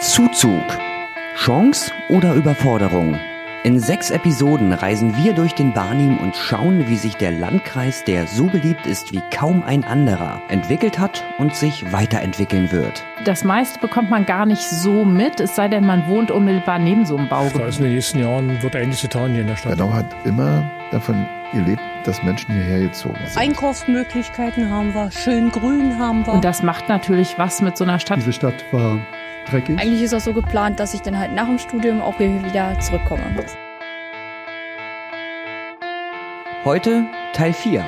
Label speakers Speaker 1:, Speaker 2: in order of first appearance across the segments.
Speaker 1: Zuzug. Chance oder Überforderung? In sechs Episoden reisen wir durch den Barnim und schauen, wie sich der Landkreis, der so beliebt ist wie kaum ein anderer, entwickelt hat und sich weiterentwickeln wird.
Speaker 2: Das meiste bekommt man gar nicht so mit, es sei denn, man wohnt unmittelbar neben so einem Baugebiet.
Speaker 3: Also in den nächsten Jahren wird einiges getan hier in der Stadt.
Speaker 4: Bernau hat immer davon gelebt, dass Menschen hierher gezogen sind.
Speaker 5: Einkaufsmöglichkeiten haben wir, schön grün haben wir.
Speaker 2: Und das macht natürlich was mit so einer Stadt.
Speaker 6: Diese Stadt war dreckig.
Speaker 7: Eigentlich ist das so geplant, dass ich dann halt nach dem Studium auch hier wieder zurückkomme.
Speaker 1: Heute Teil 4.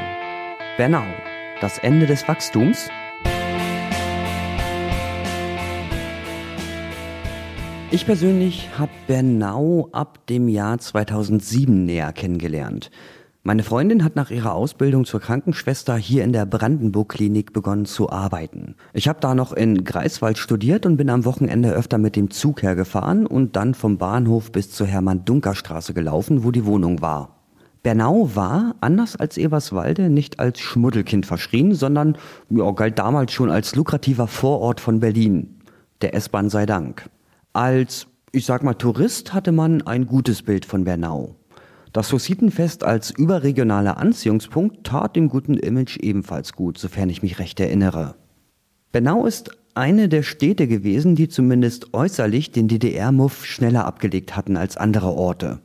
Speaker 1: Bernau. Das Ende des Wachstums. Ich persönlich habe Bernau ab dem Jahr 2007 näher kennengelernt. Meine Freundin hat nach ihrer Ausbildung zur Krankenschwester hier in der Brandenburg-Klinik begonnen zu arbeiten. Ich habe da noch in Greifswald studiert und bin am Wochenende öfter mit dem Zug hergefahren und dann vom Bahnhof bis zur Hermann-Dunker-Straße gelaufen, wo die Wohnung war. Bernau war, anders als Eberswalde, nicht als Schmuddelkind verschrien, sondern ja, galt damals schon als lukrativer Vorort von Berlin. Der S-Bahn sei Dank. Als, ich sag mal, Tourist hatte man ein gutes Bild von Bernau. Das Hussitenfest als überregionaler Anziehungspunkt tat dem guten Image ebenfalls gut, sofern ich mich recht erinnere. Bernau ist eine der Städte gewesen, die zumindest äußerlich den DDR-Muff schneller abgelegt hatten als andere Orte.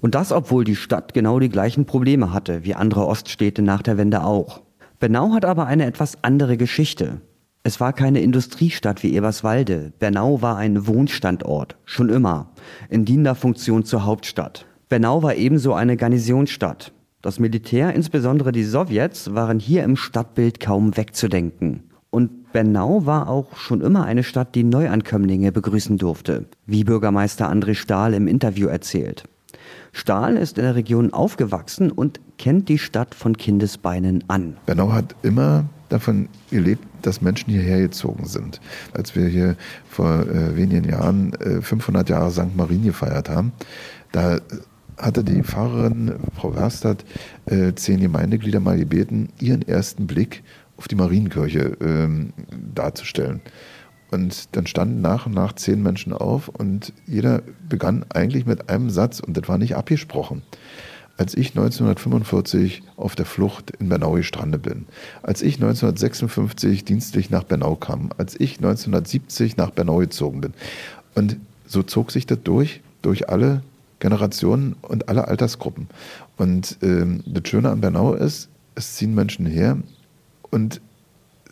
Speaker 1: Und das, obwohl die Stadt genau die gleichen Probleme hatte, wie andere Oststädte nach der Wende auch. Bernau hat aber eine etwas andere Geschichte. Es war keine Industriestadt wie Eberswalde. Bernau war ein Wohnstandort, schon immer, in dienender Funktion zur Hauptstadt. Bernau war ebenso eine Garnisonsstadt. Das Militär, insbesondere die Sowjets, waren hier im Stadtbild kaum wegzudenken. Und Bernau war auch schon immer eine Stadt, die Neuankömmlinge begrüßen durfte, wie Bürgermeister André Stahl im Interview erzählt. Stahl ist in der Region aufgewachsen und kennt die Stadt von Kindesbeinen an.
Speaker 4: Bernau hat immer davon gelebt, dass Menschen hierher gezogen sind. Als wir hier vor äh, wenigen Jahren äh, 500 Jahre St. Marien gefeiert haben, da hatte die Pfarrerin, Frau Werstadt, äh, zehn Gemeindeglieder mal gebeten, ihren ersten Blick auf die Marienkirche ähm, darzustellen. Und dann standen nach und nach zehn Menschen auf und jeder begann eigentlich mit einem Satz und das war nicht abgesprochen. Als ich 1945 auf der Flucht in Bernau gestrandet bin, als ich 1956 dienstlich nach Bernau kam, als ich 1970 nach Bernau gezogen bin. Und so zog sich das durch, durch alle Generationen und alle Altersgruppen. Und ähm, das Schöne an Bernau ist, es ziehen Menschen her und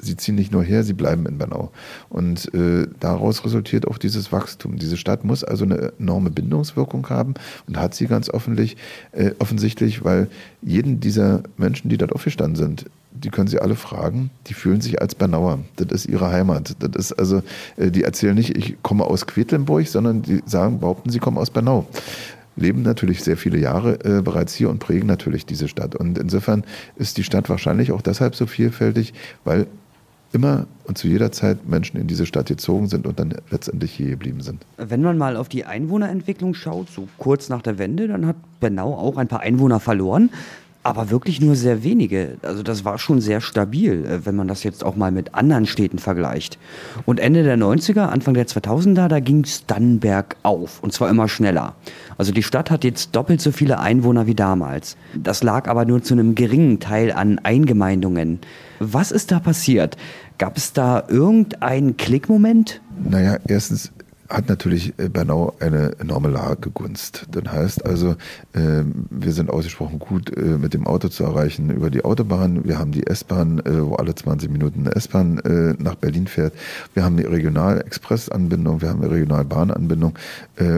Speaker 4: sie ziehen nicht nur her, sie bleiben in Bernau. Und äh, daraus resultiert auch dieses Wachstum. Diese Stadt muss also eine enorme Bindungswirkung haben und hat sie ganz äh, offensichtlich, weil jeden dieser Menschen, die dort aufgestanden sind, die können Sie alle fragen, die fühlen sich als Bernauer. Das ist ihre Heimat. Das ist also, äh, die erzählen nicht, ich komme aus Quedlinburg, sondern die sagen, behaupten, sie kommen aus Bernau leben natürlich sehr viele Jahre äh, bereits hier und prägen natürlich diese Stadt. Und insofern ist die Stadt wahrscheinlich auch deshalb so vielfältig, weil immer und zu jeder Zeit Menschen in diese Stadt gezogen sind und dann letztendlich hier geblieben sind.
Speaker 1: Wenn man mal auf die Einwohnerentwicklung schaut, so kurz nach der Wende, dann hat Bernau auch ein paar Einwohner verloren. Aber wirklich nur sehr wenige. Also das war schon sehr stabil, äh, wenn man das jetzt auch mal mit anderen Städten vergleicht. Und Ende der 90er, Anfang der 2000er, da ging es dann bergauf. Und zwar immer schneller. Also die Stadt hat jetzt doppelt so viele Einwohner wie damals. Das lag aber nur zu einem geringen Teil an Eingemeindungen. Was ist da passiert? Gab es da irgendeinen Klickmoment?
Speaker 4: Naja, erstens hat natürlich äh, Bernau eine enorme Lagegunst. Das heißt also, ähm, wir sind ausgesprochen gut äh, mit dem Auto zu erreichen über die Autobahn. Wir haben die S-Bahn, äh, wo alle 20 Minuten eine S-Bahn nach Berlin fährt. Wir haben die Regional-Express-Anbindung, wir haben eine Regionalbahnanbindung.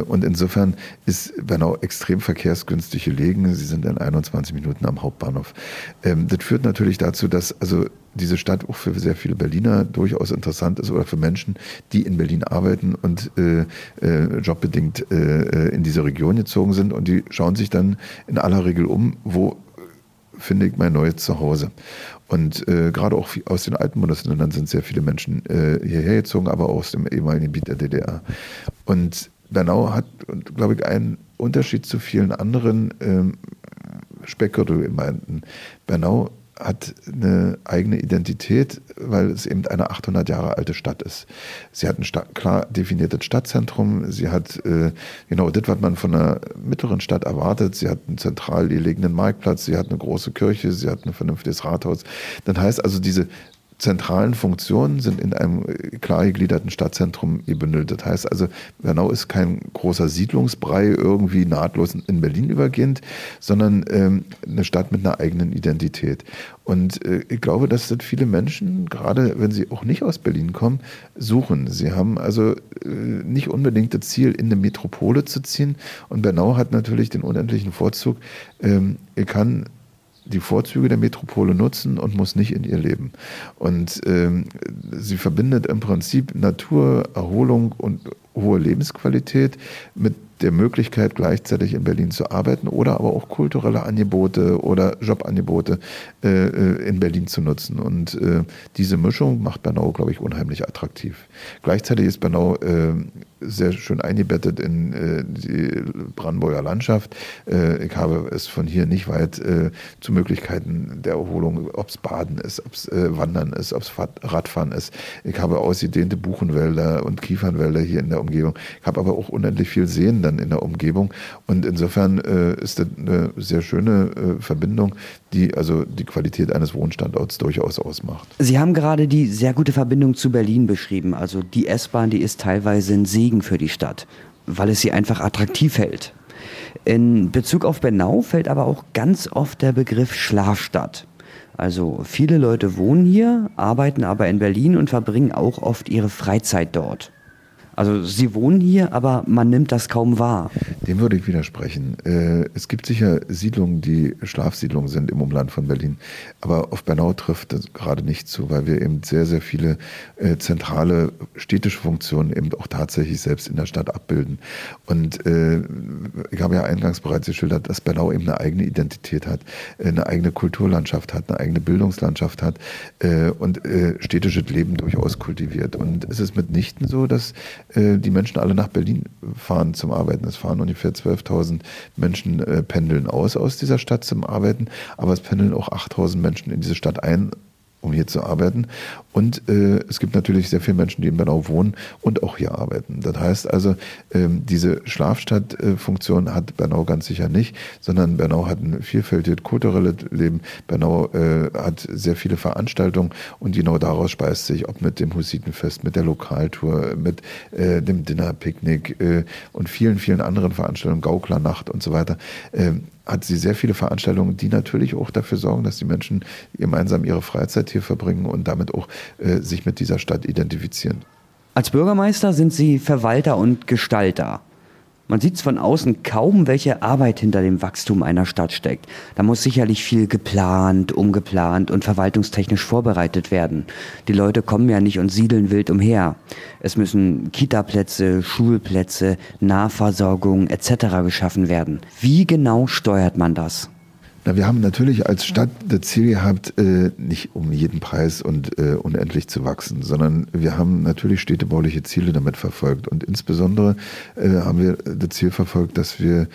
Speaker 4: Und insofern ist Bernau extrem verkehrsgünstig gelegen. Sie sind in 21 Minuten am Hauptbahnhof. Ähm, das führt natürlich dazu, dass also diese Stadt auch für sehr viele Berliner durchaus interessant ist oder für Menschen, die in Berlin arbeiten und äh, äh, jobbedingt äh, in diese Region gezogen sind und die schauen sich dann in aller Regel um, wo finde ich mein neues Zuhause. Und äh, gerade auch aus den alten Bundesländern sind sehr viele Menschen äh, hierher gezogen, aber auch aus dem ehemaligen Gebiet der DDR. Und Bernau hat, glaube ich, einen Unterschied zu vielen anderen ähm, Speckgürtelgemeinden. Bernau hat eine eigene Identität, weil es eben eine 800 Jahre alte Stadt ist. Sie hat ein klar definiertes Stadtzentrum. Sie hat äh, genau das, was man von einer mittleren Stadt erwartet. Sie hat einen zentral gelegenen Marktplatz. Sie hat eine große Kirche. Sie hat ein vernünftiges Rathaus. Das heißt also, diese zentralen Funktionen sind in einem äh, klar gegliederten Stadtzentrum gebündelt. Das heißt also, Bernau ist kein großer Siedlungsbrei irgendwie nahtlos in Berlin übergehend, sondern ähm, eine Stadt mit einer eigenen Identität. Und äh, ich glaube, dass das viele Menschen, gerade wenn sie auch nicht aus Berlin kommen, suchen. Sie haben also äh, nicht unbedingt das Ziel, in eine Metropole zu ziehen. Und Bernau hat natürlich den unendlichen Vorzug, ähm, kann die Vorzüge der Metropole nutzen und muss nicht in ihr leben. Und ähm, sie verbindet im Prinzip Natur, Erholung und hohe Lebensqualität mit der Möglichkeit, gleichzeitig in Berlin zu arbeiten oder aber auch kulturelle Angebote oder Jobangebote äh, äh, in Berlin zu nutzen. Und äh, diese Mischung macht Bernau, glaube ich, unheimlich attraktiv. Gleichzeitig ist Bernau äh, sehr schön eingebettet in äh, die Brandenburger Landschaft. Äh, ich habe es von hier nicht weit zu Möglichkeiten der Erholung, ob es Baden ist, ob es Wandern ist, ob es Radfahren ist. Ich habe ausgedehnte Buchenwälder und Kiefernwälder hier in der Umgebung. Ich habe aber auch unendlich viel Seen dann in der Umgebung. Und insofern äh, ist das eine sehr schöne äh, Verbindung, die also die Qualität eines Wohnstandorts durchaus ausmacht.
Speaker 1: Sie haben gerade die sehr gute Verbindung zu Berlin beschrieben. Also die S-Bahn, die ist teilweise ein Segen für die Stadt, weil es sie einfach attraktiv hält. In Bezug auf Bernau fällt aber auch ganz oft der Begriff Schlafstadt. Also viele Leute wohnen hier, arbeiten aber in Berlin und verbringen auch oft ihre Freizeit dort. Also Sie wohnen hier, aber man nimmt das kaum wahr.
Speaker 4: Dem würde ich widersprechen. Äh, es gibt sicher Siedlungen, die Schlafsiedlungen sind im Umland von Berlin. Aber auf Bernau trifft das gerade nicht zu, weil wir eben sehr, sehr viele äh, zentrale städtische Funktionen eben auch tatsächlich selbst in der Stadt abbilden. Und äh, ich habe ja eingangs bereits geschildert, dass Bernau eben eine eigene Identität hat, eine eigene Kulturlandschaft hat, eine eigene Bildungslandschaft hat und städtisches Leben durchaus kultiviert. Und es ist mitnichten so, dass die Menschen alle nach Berlin fahren zum Arbeiten. Es fahren ungefähr 12.000 Menschen äh, pendeln aus aus dieser Stadt zum Arbeiten, aber es pendeln auch 8.000 Menschen in diese Stadt ein um hier zu arbeiten. Und äh, es gibt natürlich sehr viele Menschen, die in Bernau wohnen und auch hier arbeiten. Das heißt also, ähm, diese Schlafstadtfunktion hat Bernau ganz sicher nicht, sondern Bernau hat ein vielfältiges kulturelles Leben. Bernau äh, hat sehr viele Veranstaltungen und genau daraus speist sich, ob mit dem Hussitenfest, mit der Lokaltour, mit äh, dem Dinnerpicknick äh, und vielen, vielen anderen Veranstaltungen, Gauklernacht und so weiter, ähm, hat sie sehr viele Veranstaltungen, die natürlich auch dafür sorgen, dass die Menschen gemeinsam ihre Freizeit hier verbringen und damit auch äh, sich mit dieser Stadt identifizieren.
Speaker 1: Als Bürgermeister sind Sie Verwalter und Gestalter. Man sieht von außen kaum, welche Arbeit hinter dem Wachstum einer Stadt steckt. Da muss sicherlich viel geplant, umgeplant und verwaltungstechnisch vorbereitet werden. Die Leute kommen ja nicht und siedeln wild umher. Es müssen Kitaplätze, Schulplätze, Nahversorgung etc. geschaffen werden. Wie genau steuert man das?
Speaker 4: Na, wir haben natürlich als Stadt das Ziel gehabt, äh, nicht um jeden Preis und äh, unendlich zu wachsen, sondern wir haben natürlich städtebauliche Ziele damit verfolgt. Und insbesondere äh, haben wir das Ziel verfolgt, dass wir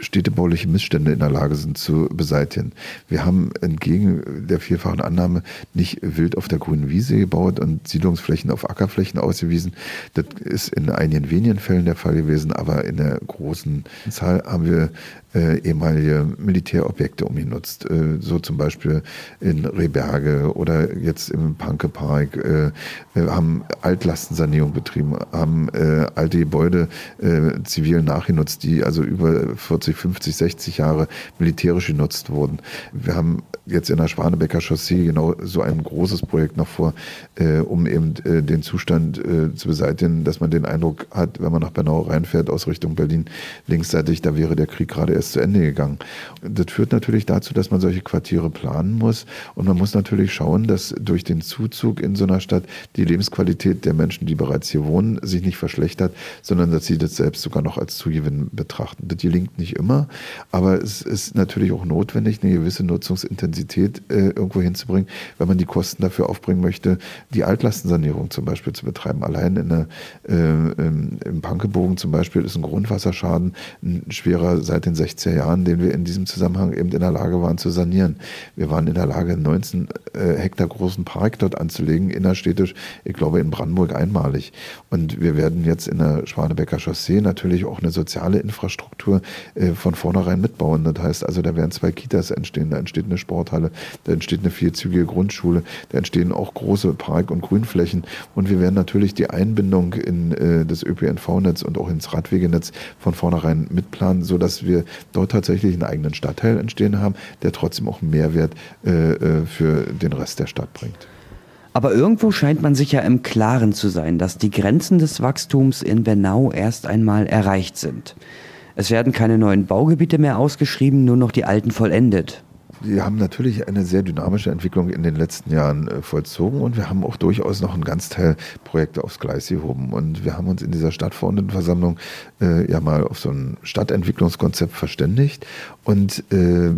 Speaker 4: städtebauliche Missstände in der Lage sind zu beseitigen. Wir haben entgegen der vielfachen Annahme nicht wild auf der grünen Wiese gebaut und Siedlungsflächen auf Ackerflächen ausgewiesen. Das ist in einigen wenigen Fällen der Fall gewesen, aber in der großen Zahl haben wir äh, ehemalige Militärobjekte umgenutzt. Äh, so zum Beispiel in Rehberge oder jetzt im Panke-Park. Äh, wir haben Altlastensanierung betrieben, haben äh, alte Gebäude äh, zivil nachgenutzt, die also über 40, 50, 60 Jahre militärisch genutzt wurden. Wir haben jetzt in der Schwanebecker Chaussee genau so ein großes Projekt noch vor, äh, um eben äh, den Zustand äh, zu beseitigen, dass man den Eindruck hat, wenn man nach Bernau reinfährt aus Richtung Berlin, linksseitig, da wäre der Krieg gerade erst zu Ende gegangen. Das führt natürlich dazu, dass man solche Quartiere planen muss und man muss natürlich schauen, dass durch den Zuzug in so einer Stadt die Lebensqualität der Menschen, die bereits hier wohnen, sich nicht verschlechtert, sondern dass sie das selbst sogar noch als Zugewinn betrachten. Das gelingt nicht immer, aber es ist natürlich auch notwendig, eine gewisse Nutzungsintensität äh, irgendwo hinzubringen, wenn man die Kosten dafür aufbringen möchte, die Altlastensanierung zum Beispiel zu betreiben. Allein in der, äh, im Pankebogen zum Beispiel ist ein Grundwasserschaden ein schwerer seit den 60er Jahren, den wir in diesem Zusammenhang eben in der Lage waren zu sanieren. Wir waren in der Lage, 19 äh, Hektar großen Park dort anzulegen, innerstädtisch, ich glaube in Brandenburg einmalig. Und wir werden jetzt in der Schwanebecker Chaussee natürlich auch eine soziale Infrastruktur äh, von vornherein mitbauen. Das heißt also, da werden zwei Kitas entstehen, da entsteht eine Sporthalle, da entsteht eine vierzügige Grundschule, da entstehen auch große Park- und Grünflächen. Und wir werden natürlich die Einbindung in äh, das ÖPNV-Netz und auch ins Radwegenetz von vornherein mitplanen, sodass wir dort tatsächlich einen eigenen Stadtteil entstehen haben, der trotzdem auch Mehrwert äh, äh, für den Rest der Stadt bringt.
Speaker 1: Aber irgendwo scheint man sich ja im Klaren zu sein, dass die Grenzen des Wachstums in Bernau erst einmal erreicht sind. Es werden keine neuen Baugebiete mehr ausgeschrieben, nur noch die alten vollendet.
Speaker 4: Wir haben natürlich eine sehr dynamische Entwicklung in den letzten Jahren äh, vollzogen und wir haben auch durchaus noch einen Ganzteil Projekte aufs Gleis gehoben. Und wir haben uns in dieser Stadtverordnetenversammlung äh, ja mal auf so ein Stadtentwicklungskonzept verständigt und äh,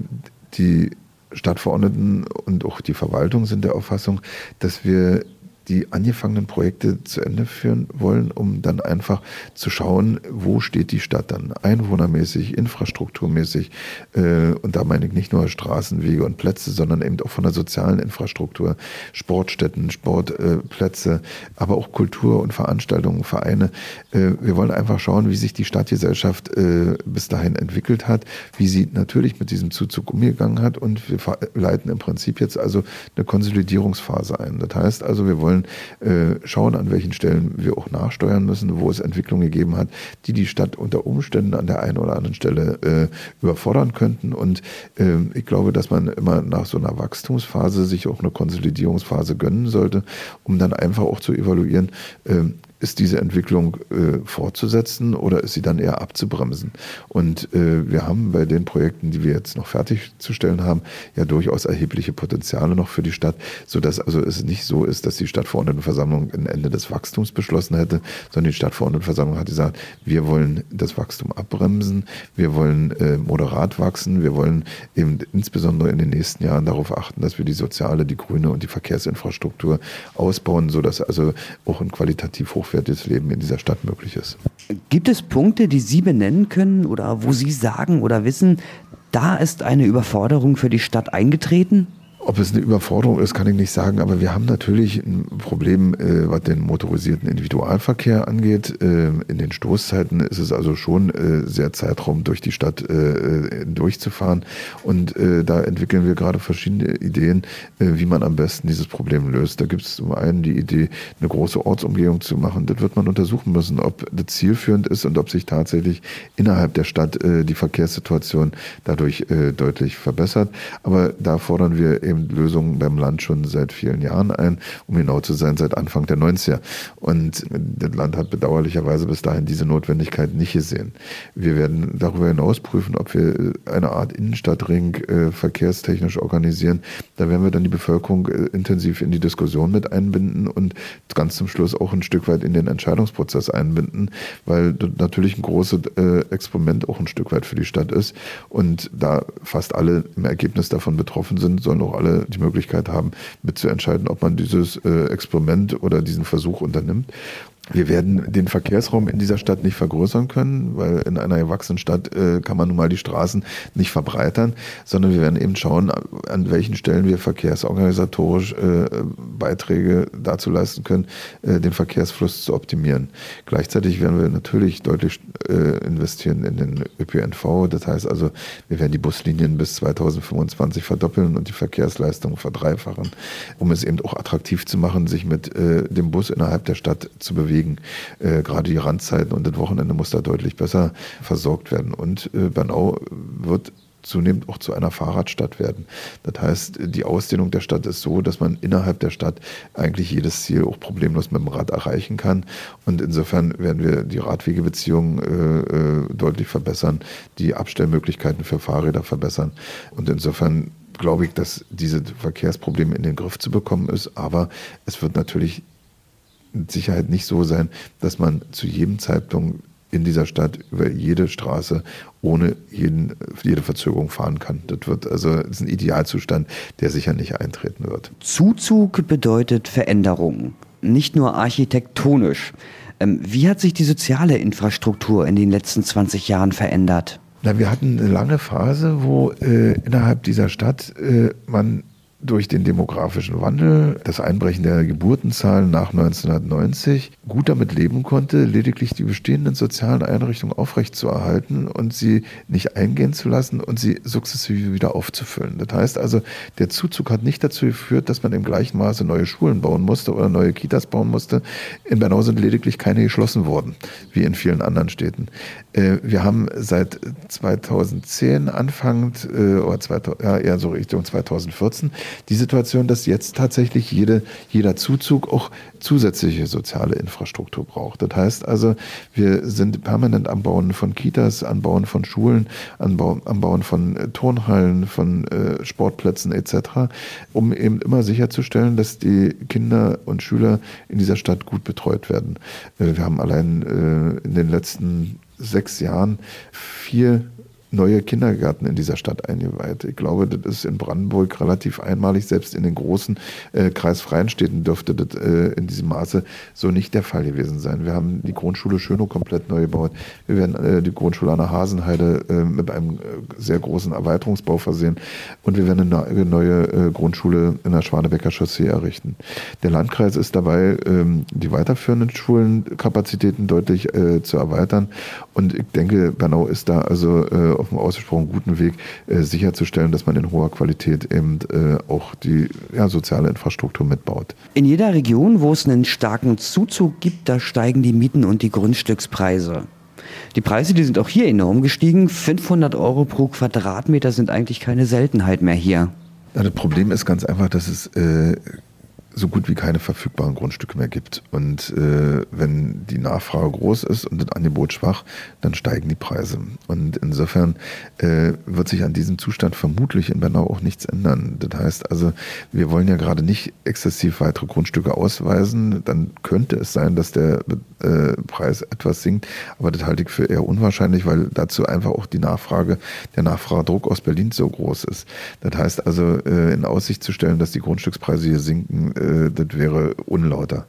Speaker 4: die Stadtverordneten und auch die Verwaltung sind der Auffassung, dass wir die angefangenen Projekte zu Ende führen wollen, um dann einfach zu schauen, wo steht die Stadt dann einwohnermäßig, infrastrukturmäßig. Äh, und da meine ich nicht nur Straßen, Wege und Plätze, sondern eben auch von der sozialen Infrastruktur, Sportstätten, Sportplätze, aber auch Kultur und Veranstaltungen, Vereine. Äh, wir wollen einfach schauen, wie sich die Stadtgesellschaft äh, bis dahin entwickelt hat, wie sie natürlich mit diesem Zuzug umgegangen hat und wir leiten im Prinzip jetzt also eine Konsolidierungsphase ein. Das heißt also, wir wollen wollen äh, schauen, an welchen Stellen wir auch nachsteuern müssen, wo es Entwicklungen gegeben hat, die die Stadt unter Umständen an der einen oder anderen Stelle äh, überfordern könnten. Und äh, ich glaube, dass man immer nach so einer Wachstumsphase sich auch eine Konsolidierungsphase gönnen sollte, um dann einfach auch zu evaluieren, äh, ist diese Entwicklung äh, fortzusetzen oder ist sie dann eher abzubremsen? Und äh, wir haben bei den Projekten, die wir jetzt noch fertigzustellen haben, ja durchaus erhebliche Potenziale noch für die Stadt, sodass also es nicht so ist, dass die Stadtverordnetenversammlung ein Ende des Wachstums beschlossen hätte, sondern die Stadtverordnetenversammlung hat gesagt, wir wollen das Wachstum abbremsen, wir wollen äh, moderat wachsen, wir wollen eben insbesondere in den nächsten Jahren darauf achten, dass wir die soziale, die grüne und die Verkehrsinfrastruktur ausbauen, sodass also auch ein qualitativ hoch hochwertiges Leben in dieser Stadt möglich ist.
Speaker 1: Gibt es Punkte, die Sie benennen können oder wo Sie sagen oder wissen, da ist eine Überforderung für die Stadt eingetreten?
Speaker 4: Ob es eine Überforderung ist, kann ich nicht sagen, aber wir haben natürlich ein Problem, äh, was den motorisierten Individualverkehr angeht. Äh, in den Stoßzeiten ist es also schon äh, sehr Zeitraum, durch die Stadt äh, durchzufahren. Und äh, da entwickeln wir gerade verschiedene Ideen, äh, wie man am besten dieses Problem löst. Da gibt es zum einen die Idee, eine große Ortsumgehung zu machen. Das wird man untersuchen müssen, ob das zielführend ist und ob sich tatsächlich innerhalb der Stadt die Verkehrssituation dadurch deutlich verbessert. Aber da fordern wir eben Lösungen beim Land schon seit vielen Jahren ein, um genau zu sein, seit Anfang der 90er. Und das Land hat bedauerlicherweise bis dahin diese Notwendigkeit nicht gesehen. Wir werden darüber hinaus prüfen, ob wir eine Art Innenstadtring äh, verkehrstechnisch organisieren. Da werden wir dann die Bevölkerung äh, intensiv in die Diskussion mit einbinden und ganz zum Schluss auch ein Stück weit in den Entscheidungsprozess einbinden, weil das natürlich ein großes äh, Experiment auch ein Stück weit für die Stadt ist. Und da fast alle im Ergebnis davon betroffen sind, sollen auch alle alle die Möglichkeit haben, mitzuentscheiden, ob man dieses äh, Experiment oder diesen Versuch unternimmt. Wir werden den Verkehrsraum in dieser Stadt nicht vergrößern können, weil in einer erwachsenen Stadt äh, kann man nun mal die Straßen nicht verbreitern, sondern wir werden eben schauen, an welchen Stellen wir verkehrsorganisatorisch äh, Beiträge dazu leisten können, äh, den Verkehrsfluss zu optimieren. Gleichzeitig werden wir natürlich deutlich äh, investieren in den ÖPNV. Das heißt also, wir werden die Buslinien bis 2025 verdoppeln und die Verkehrsleistung verdreifachen, um es eben auch attraktiv zu machen, sich mit äh, dem Bus innerhalb der Stadt zu bewegen bewegen. Äh, gerade die Randzeiten und das Wochenende muss da deutlich besser versorgt werden. Und äh, Bernau wird zunehmend auch zu einer Fahrradstadt werden. Das heißt, die Ausdehnung der Stadt ist so, dass man innerhalb der Stadt eigentlich jedes Ziel auch problemlos mit dem Rad erreichen kann. Und insofern werden wir die Radwegebeziehungen äh, äh, deutlich verbessern, die Abstellmöglichkeiten für Fahrräder verbessern. Und insofern glaube ich, dass diese Verkehrsprobleme in den Griff zu bekommen ist. Aber es wird natürlich mit Sicherheit nicht so sein, dass man zu jedem Zeitpunkt in dieser Stadt über jede Straße ohne jeden, jede Verzögerung fahren kann. Das wird also das ist ein Idealzustand, der sicher nicht eintreten wird.
Speaker 1: Zuzug bedeutet Veränderung, nicht nur architektonisch. Ähm, wie hat sich die soziale Infrastruktur in den letzten 20 Jahren verändert?
Speaker 4: Na, wir hatten eine lange Phase, wo äh, innerhalb dieser Stadt äh, man durch den demografischen Wandel, das Einbrechen der Geburtenzahlen nach 1990 gut damit leben konnte, lediglich die bestehenden sozialen Einrichtungen aufrechtzuerhalten und sie nicht eingehen zu lassen und sie sukzessive wieder aufzufüllen. Das heißt also, der Zuzug hat nicht dazu geführt, dass man im gleichen Maße neue Schulen bauen musste oder neue Kitas bauen musste. In Bernau sind lediglich keine geschlossen worden, wie in vielen anderen Städten. Äh, wir haben seit 2010 anfangend, äh, oder 2000, ja, eher so Richtung 2014, die Situation, dass jetzt tatsächlich jede, jeder Zuzug auch zusätzliche soziale Infrastruktur braucht. Das heißt also, wir sind permanent am Bauen von Kitas, am Bauen von Schulen, am Bauen, von äh, Turnhallen, von äh, Sportplätzen etc., um eben immer sicherzustellen, dass die Kinder und Schüler in dieser Stadt gut betreut werden. Äh, wir haben allein in den letzten sechs Jahren vier neue Kindergärten in dieser Stadt eingeweiht. Ich glaube, das ist in Brandenburg relativ einmalig. Selbst in den großen äh, kreisfreien Städten dürfte das äh, in diesem Maße so nicht der Fall gewesen sein. Wir haben die Grundschule Schönow komplett neu gebaut. Wir werden äh, die Grundschule an der Hasenheide äh, mit einem äh, sehr großen Erweiterungsbau versehen. Und wir werden eine neue äh, Grundschule in der Schwanebecker Chaussee errichten. Der Landkreis ist dabei, ähm, die weiterführenden Schulenkapazitäten deutlich zu erweitern. Und ich denke, Bernau ist da also auf einem ausgesprochen guten Weg, äh, sicherzustellen, dass man in hoher Qualität eben äh, auch die ja, soziale Infrastruktur mitbaut.
Speaker 1: In jeder Region, wo es einen starken Zuzug gibt, da steigen die Mieten und die Grundstückspreise. Die Preise, die sind auch hier enorm gestiegen. 500 Euro pro Quadratmeter sind eigentlich keine Seltenheit mehr hier.
Speaker 4: Ja, das Problem ist ganz einfach, dass es äh, so gut wie keine verfügbaren Grundstücke mehr gibt. Und äh, wenn die Nachfrage groß ist und das Angebot schwach, dann steigen die Preise. Und insofern äh, wird sich an diesem Zustand vermutlich in Bernau auch nichts ändern. Das heißt also, wir wollen ja gerade nicht exzessiv weitere Grundstücke ausweisen. Dann könnte es sein, dass der äh, Preis etwas sinkt. Aber das halte ich für eher unwahrscheinlich, weil dazu einfach auch die Nachfrage, der Nachfragedruck aus Berlin so groß ist. Das heißt also, äh, in Aussicht zu stellen, dass die Grundstückspreise hier sinken, äh, das wäre unlauter.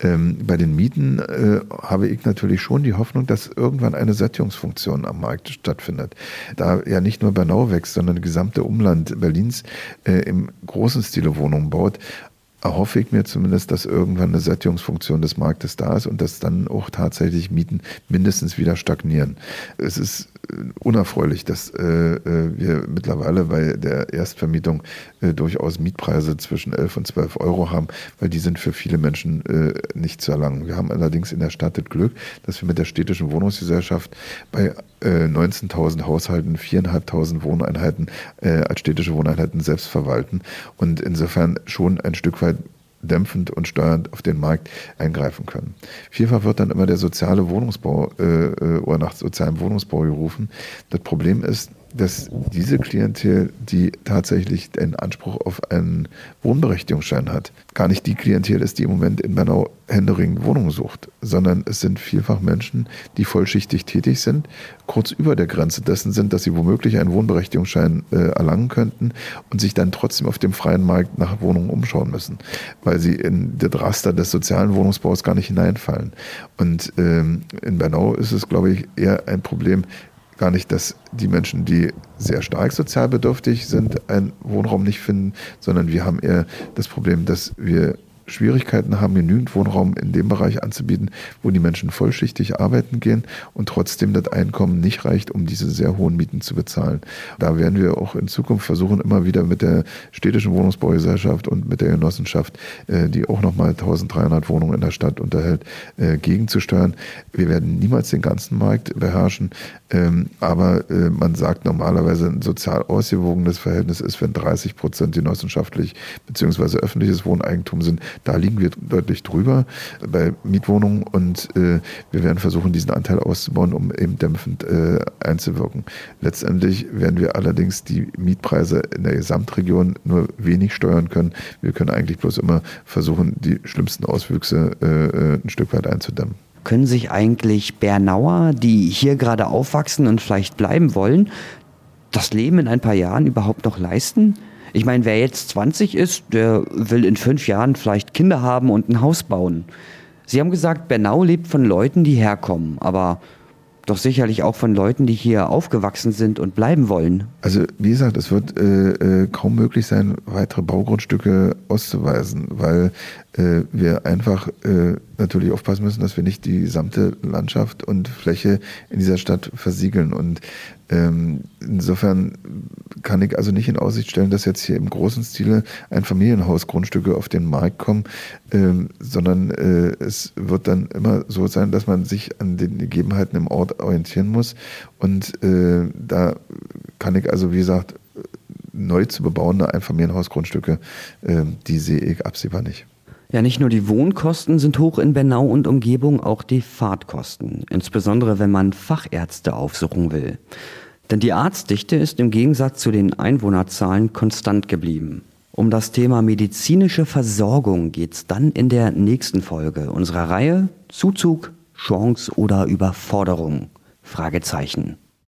Speaker 4: Ähm, bei den Mieten äh, habe ich natürlich schon die Hoffnung, dass irgendwann eine Sättigungsfunktion am Markt stattfindet. Da ja nicht nur Bernau wächst, sondern das gesamte Umland Berlins äh, im großen Stile Wohnungen baut, erhoffe ich mir zumindest, dass irgendwann eine Sättigungsfunktion des Marktes da ist und dass dann auch tatsächlich Mieten mindestens wieder stagnieren. Es ist äh, unerfreulich, dass äh, äh, wir mittlerweile bei der Erstvermietung äh, durchaus Mietpreise zwischen 11 und 12 Euro haben, weil die sind für viele Menschen äh, nicht zu erlangen. Wir haben allerdings in der Stadt das Glück, dass wir mit der städtischen Wohnungsgesellschaft bei 19.000 äh, Haushalten 4.500 Wohneinheiten als städtische Wohneinheiten selbst verwalten und insofern schon ein Stück weit dämpfend und steuernd auf den Markt eingreifen können. Vielfach wird dann immer der soziale Wohnungsbau äh, äh oder nach sozialem Wohnungsbau gerufen. Das Problem ist, dass diese Klientel, die tatsächlich den Anspruch auf einen Wohnberechtigungsschein hat, gar nicht die Klientel ist, die im Moment in Bernau händeringend Wohnungen sucht, sondern es sind vielfach Menschen, die vollschichtig tätig sind, kurz über der Grenze dessen sind, dass sie womöglich einen Wohnberechtigungsschein äh, erlangen könnten und sich dann trotzdem auf dem freien Markt nach Wohnungen umschauen müssen, weil sie in das Raster des sozialen Wohnungsbaus gar nicht hineinfallen. Und ähm, in Bernau ist es, glaube ich, eher ein Problem, gar nicht, dass die Menschen, die sehr stark sozial bedürftig sind, einen Wohnraum nicht finden, sondern wir haben eher das Problem, dass wir Schwierigkeiten haben, genügend Wohnraum in dem Bereich anzubieten, wo die Menschen vollschichtig arbeiten gehen und trotzdem das Einkommen nicht reicht, um diese sehr hohen Mieten zu bezahlen. Da werden wir auch in Zukunft versuchen, immer wieder mit der städtischen Wohnungsbaugesellschaft und mit der Genossenschaft, äh, die auch nochmal 1300 Wohnungen in der Stadt unterhält, äh, gegenzusteuern. Wir werden niemals den ganzen Markt beherrschen, ähm, aber äh, man sagt normalerweise, ein sozial ausgewogenes Verhältnis ist, wenn 30 Prozent genossenschaftlich bzw. öffentliches Wohneigentum sind, da liegen wir deutlich drüber bei Mietwohnungen und äh, wir werden versuchen, diesen Anteil auszubauen, um eben dämpfend äh, einzuwirken. Letztendlich werden wir allerdings die Mietpreise in der Gesamtregion nur wenig steuern können. Wir können eigentlich bloß immer versuchen, die schlimmsten Auswüchse äh, äh ein Stück weit einzudämmen.
Speaker 1: Können sich eigentlich Bernauer, die hier gerade aufwachsen und vielleicht bleiben wollen, das Leben in ein paar Jahren überhaupt noch leisten? Ich meine, wer jetzt 20 ist, der will in fünf Jahren vielleicht Kinder haben und ein Haus bauen. Sie haben gesagt, Bernau lebt von Leuten, die herkommen, aber doch sicherlich auch von Leuten, die hier aufgewachsen sind und bleiben wollen.
Speaker 4: Also wie gesagt, es wird äh, äh kaum möglich sein, weitere Baugrundstücke auszuweisen, weil äh, wir einfach äh, natürlich aufpassen müssen, dass wir nicht die gesamte Landschaft und Fläche in dieser Stadt versiegeln. Und insofern kann ich also nicht in Aussicht stellen, dass jetzt hier im großen Stile ein Familienhaus Grundstücke auf den Markt kommen, ähm, sondern äh, es wird dann immer so sein, dass man sich an den Gegebenheiten im Ort orientieren muss. Und äh, da kann ich also, wie gesagt, neu zu bebauende Einfamilienhausgrundstücke, äh, die sehe ich absehbar nicht.
Speaker 1: Ja, nicht nur die Wohnkosten sind hoch in Bernau und Umgebung, auch die Fahrtkosten, insbesondere wenn man Fachärzte aufsuchen will. Denn die Arztdichte ist im Gegensatz zu den Einwohnerzahlen konstant geblieben. Um das Thema medizinische Versorgung geht's dann in der nächsten Folge unserer Reihe Zuzug, Chance oder Überforderung? Fragezeichen.